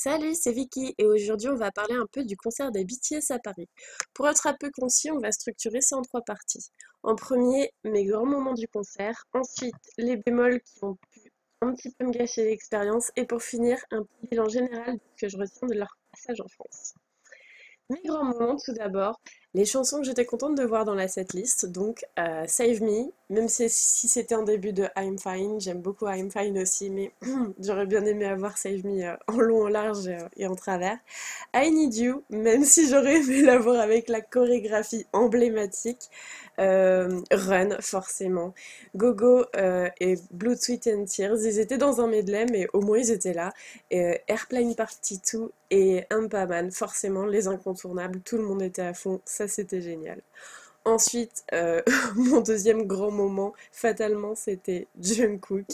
Salut, c'est Vicky et aujourd'hui on va parler un peu du concert des BTS à Paris. Pour être un peu concis, on va structurer ça en trois parties. En premier, mes grands moments du concert, ensuite les bémols qui ont pu un petit peu me gâcher l'expérience et pour finir, un petit bilan général que je retiens de leur passage en France. Mes grands moments tout d'abord, les chansons que j'étais contente de voir dans la setlist, donc euh, Save Me, même si, c'était en début de I'm Fine, j'aime beaucoup I'm Fine aussi, mais j'aurais bien aimé avoir Save Me euh, en long, en large euh, et en travers. I Need You, même si j'aurais aimé l'avoir avec la chorégraphie emblématique. Run, forcément. Gogo et Blood, Sweet and Tears, ils étaient dans un medley, mais au moins ils étaient là. Airplane Party 2 et Impaman, forcément, les incontournables, tout le monde était à fond ça c'était génial. Ensuite, euh, mon deuxième grand moment, fatalement, c'était Jungkook.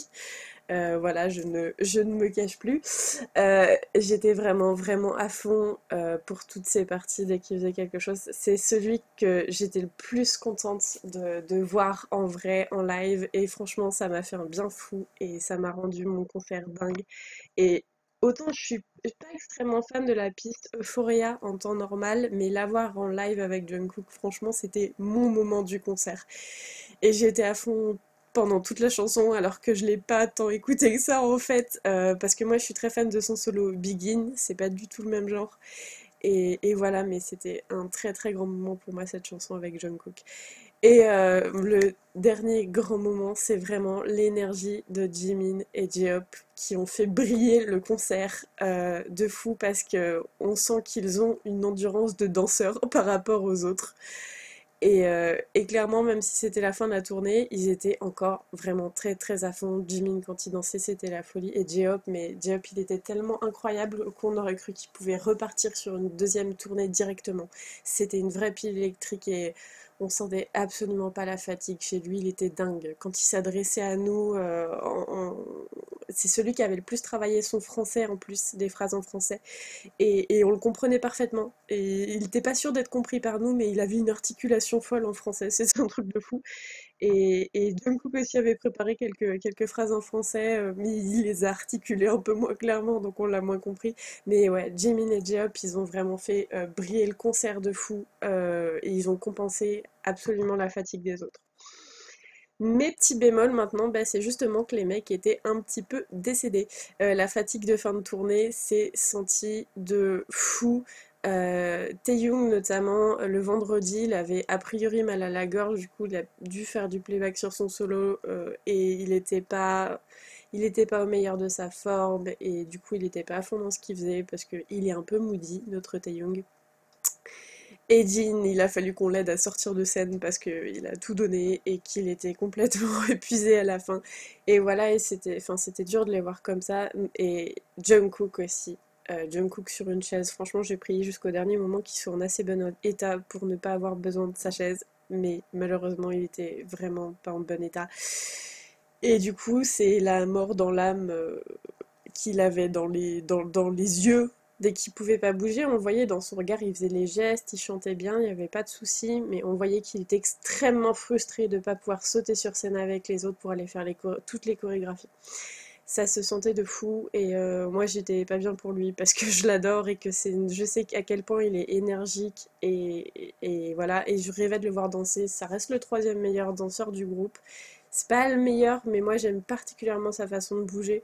Euh, voilà, je ne, me cache plus. Euh, j'étais vraiment, vraiment à fond pour toutes ces parties dès qu'il faisait quelque chose. C'est celui que j'étais le plus contente de, voir en vrai, en live. Et franchement, ça m'a fait un bien fou et ça m'a rendu mon concert dingue. Autant je suis pas extrêmement fan de la piste Euphoria en temps normal, mais l'avoir en live avec Jungkook, franchement, c'était mon moment du concert. Et j'étais à fond pendant toute la chanson, alors que je l'ai pas tant écouté que ça en fait, euh, parce que moi je suis très fan de son solo Begin, c'est pas du tout le même genre. Et, et voilà, mais c'était un très très grand moment pour moi cette chanson avec Jungkook. Et euh, le dernier grand moment, c'est vraiment l'énergie de Jimin et J-Hope qui ont fait briller le concert euh, de fou parce qu'on sent qu'ils ont une endurance de danseurs par rapport aux autres. Euh, et, clairement, même si c'était la fin de la tournée, ils étaient encore vraiment très très à fond. Jimin, quand il dansait, c'était la folie. Et J-Hope, mais J-Hope, il était tellement incroyable qu'on aurait cru qu'il pouvait repartir sur une deuxième tournée directement. C'était une vraie pile électrique et on sentait absolument pas la fatigue chez lui, il était dingue. Quand il s'adressait à nous, euh, c'est celui qui avait le plus travaillé son français en plus, des phrases en français, et, on le comprenait parfaitement. Et il n'était pas sûr d'être compris par nous, mais il avait une articulation folle en français, c'est un truc de fou. Et, et aussi avait préparé quelques, phrases en français, euh, mais il les a articulées un peu moins clairement, donc on l'a moins compris. Mais ouais, Jimin et j ils ont vraiment fait euh, briller le concert de fou, euh, et ils ont compensé absolument la fatigue des autres. Mes petits bémols maintenant, bah, c'est justement que les mecs étaient un petit peu décédés. la fatigue de fin de tournée s'est sentie de fou. Euh, Taeyong notamment, le vendredi, il avait a priori mal à la gorge, du coup il a dû faire du playback sur son solo euh, et il n'était pas, était pas au meilleur de sa forme et du coup il n'était pas à fond dans ce qu'il faisait parce qu'il est un peu moody, notre Taeyong. Et Jin, il a fallu qu'on l'aide à sortir de scène parce qu'il a tout donné et qu'il était complètement épuisé à la fin. Et voilà, et c'était, enfin, c'était dur de les voir comme ça. Et Jungkook aussi euh, Jungkook sur une chaise. Franchement, j'ai prié jusqu'au dernier moment qu'il soit en assez bon état pour ne pas avoir besoin de sa chaise. Mais malheureusement, il était vraiment pas en bon état. Et du coup, c'est la mort dans l'âme euh, qu'il avait dans, les yeux dès qu'il pouvait pas bouger, on voyait dans son regard, il faisait les gestes, il chantait bien, il n'y avait pas de souci, mais on voyait qu'il était extrêmement frustré de ne pas pouvoir sauter sur scène avec les autres pour aller faire toutes les chorégraphies. Ça se sentait de fou et euh, moi j'étais pas bien pour lui parce que je l'adore et que c'est je sais à quel point il est énergique et, voilà. Et je rêvais de le voir danser. Ça reste le troisième meilleur danseur du groupe c'est pas le meilleur mais moi j'aime particulièrement sa façon de bouger.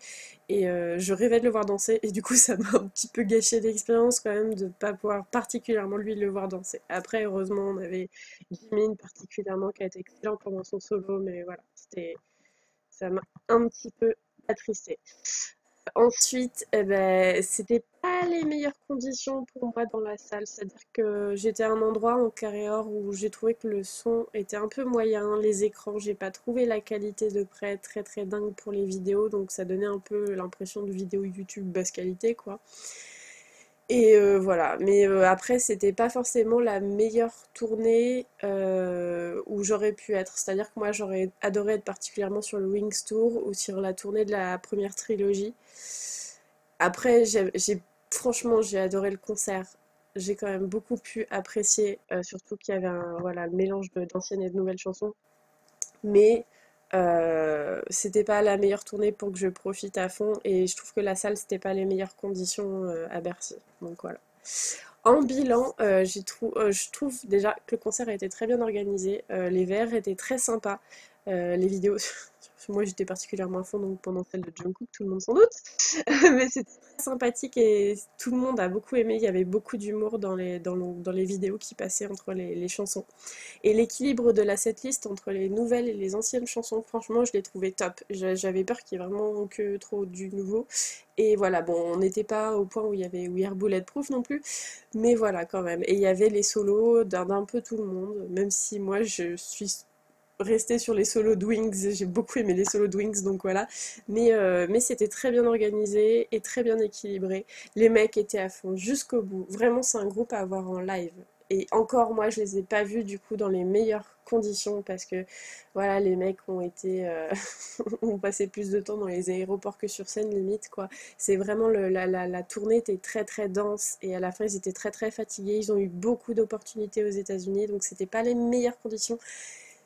Et euh, je rêvais de le voir danser. Et du coup ça m'a un petit peu gâché l'expérience quand même de pas pouvoir particulièrement lui le voir danser. Après heureusement on avait Jimin particulièrement qui a été excellent pendant son solo. Mais voilà c'était ça m'a un petit peu attristé. Ensuite, eh ben, c'était pas les meilleures conditions pour moi dans la salle. C'est-à-dire que j'étais à un endroit en carré or où j'ai trouvé que le son était un peu moyen. Les écrans, j'ai pas trouvé la qualité de près très très dingue pour les vidéos. Donc ça donnait un peu l'impression de vidéo YouTube basse qualité quoi. Et euh, voilà, mais euh, après c'était pas forcément la meilleure tournée euh, où j'aurais pu être. C'est-à-dire que moi j'aurais adoré être particulièrement sur le Wings Tour ou sur la tournée de la première trilogie. Après, j'ai franchement j'ai adoré le concert. J'ai quand même beaucoup pu apprécier, surtout qu'il y avait un voilà, mélange d'anciennes et de nouvelles chansons. Mais Euh, c'était pas la meilleure tournée pour que je profite à fond et je trouve que la salle c'était pas les meilleures conditions euh, à Bercy. Donc voilà. En bilan, euh, je trouve déjà que le concert a été très bien organisé, les verres étaient très sympas, les vidéos moi j'étais particulièrement à fond donc pendant celle de Jungkook, tout le monde sans doute. Mais c'était très sympathique et tout le monde a beaucoup aimé. Il y avait beaucoup d'humour dans les, dans, dans, les vidéos qui passaient entre les, chansons. Et l'équilibre de la setlist entre les nouvelles et les anciennes chansons, franchement, je l'ai trouvé top. J'avais peur qu'il y ait vraiment que trop du nouveau. Et voilà, bon, on n'était pas au point où il y avait We Are Bulletproof non plus, mais voilà quand même. Et il y avait les solos d'un peu tout le monde, même si moi je suis rester sur les solos de Wings. J'ai beaucoup aimé les solos de Wings, donc voilà. Mais, euh, mais c'était très bien organisé et très bien équilibré. Les mecs étaient à fond jusqu'au bout. Vraiment, c'est un groupe à avoir en live. Et encore, moi, je les ai pas vus du coup dans les meilleures conditions parce que voilà, les mecs ont été euh, ont passé plus de temps dans les aéroports que sur scène limite quoi. C'est vraiment la, tournée était très très dense et à la fin ils étaient très très fatigués. Ils ont eu beaucoup d'opportunités aux États-Unis donc c'était pas les meilleures conditions.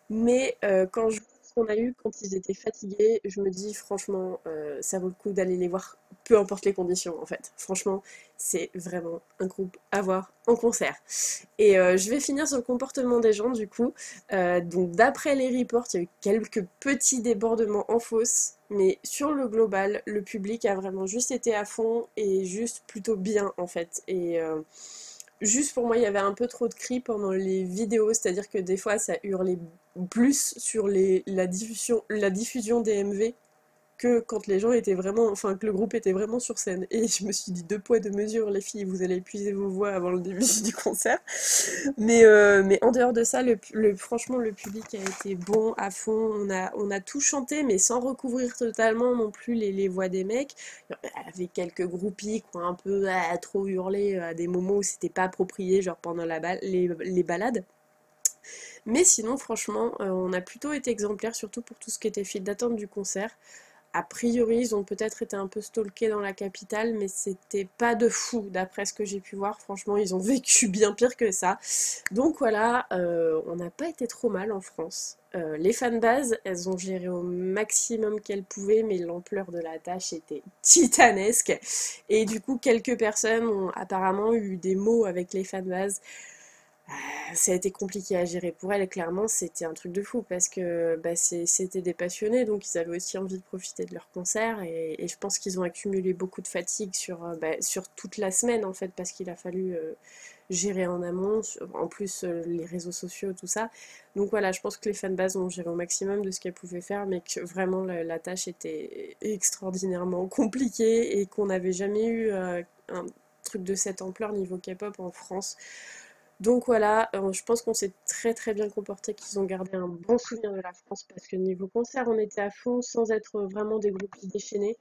Mais euh, quand je qu'on a eu quand ils étaient fatigués, je me dis franchement, euh, ça vaut le coup d'aller les voir, peu importe les conditions en fait. Franchement, c'est vraiment un groupe à voir en concert. Et euh, je vais finir sur le comportement des gens du coup. donc d'après les reports, il y a eu quelques petits débordements en fosse, mais sur le global, le public a vraiment juste été à fond et juste plutôt bien en fait. Et Juste pour moi, il y avait un peu trop de cris pendant les vidéos, c'est-à-dire que des fois ça hurlait plus sur les, la, diffusion, la diffusion des MV que quand les gens étaient vraiment, enfin que le groupe était vraiment sur scène. Et je me suis dit deux poids deux mesures, les filles, vous allez épuiser vos voix avant le début du concert. Mais, euh, mais en dehors de ça, franchement, le public a été bon à fond. On a, on a tout chanté, mais sans recouvrir totalement non plus les, les voix des mecs. Avait quelques groupies qui ont un peu ah, trop hurlé à des moments où c'était pas approprié, genre pendant la les, les balades. Mais sinon, franchement, euh, on a plutôt été exemplaires, surtout pour tout ce qui était file d'attente du concert a priori, ils ont peut-être été un peu stalkés dans la capitale, mais c'était pas de fou d'après ce que j'ai pu voir. Franchement, ils ont vécu bien pire que ça. Donc voilà, euh, on n'a pas été trop mal en France. Euh, les fanbases, elles ont géré au maximum qu'elles pouvaient, mais l'ampleur de la tâche était titanesque. Et du coup, quelques personnes ont apparemment eu des mots avec les fanbases ça a été compliqué à gérer pour elle, clairement, c'était un truc de fou parce que bah, c'était des passionnés, donc ils avaient aussi envie de profiter de leur concert et, je pense qu'ils ont accumulé beaucoup de fatigue sur, euh, bah, toute la semaine en fait parce qu'il a fallu euh, gérer en amont, en plus euh, les réseaux sociaux, tout ça. Donc voilà, je pense que les fanbases ont géré au maximum de ce qu'elles pouvaient faire, mais que vraiment la, tâche était extraordinairement compliquée et qu'on n'avait jamais eu un truc de cette ampleur niveau K-pop en France. Donc voilà, euh, je pense qu'on s'est très très bien comporté, qu'ils ont gardé un bon souvenir de la France parce que niveau concert, on était à fond sans être vraiment des groupes déchaînés.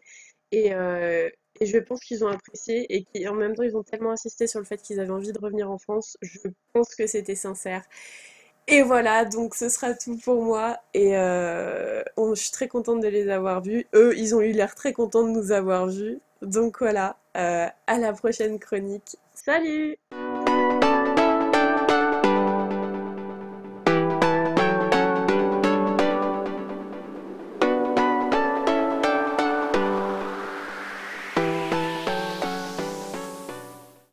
Et, euh, et je pense qu'ils ont apprécié et qu'en même temps, ils ont tellement insisté sur le fait qu'ils avaient envie de revenir en France. Je pense que c'était sincère. Et voilà, donc ce sera tout pour moi. Et euh, je suis très contente de les avoir vus. Eux, ils ont eu l'air très contents de nous avoir vus. Donc voilà, à la prochaine chronique. Salut